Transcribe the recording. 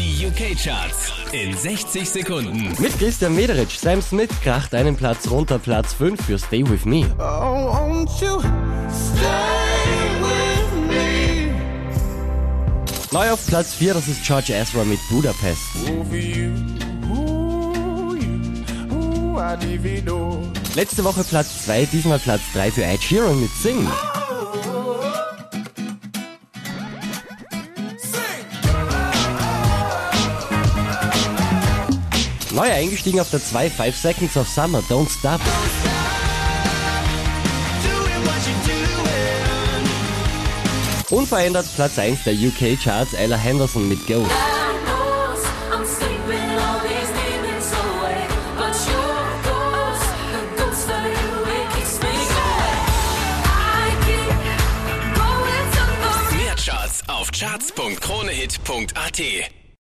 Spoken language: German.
Die UK-Charts in 60 Sekunden. Mit Christian Mederich, Sam Smith kracht einen Platz runter, Platz 5 für Stay With Me. Oh, won't you stay with me? Neu auf Platz 4, das ist George Ezra mit Budapest. Over you, ooh, you, ooh, I divido. Letzte Woche Platz 2, diesmal Platz 3 für Ed Sheeran mit Sing. Neu eingestiegen auf der 2, 5 Seconds of Summer, Don't Stop. Unverändert Platz 1 der UK Charts, Ella Henderson mit Go. Mehr Charts auf charts.kronehit.at.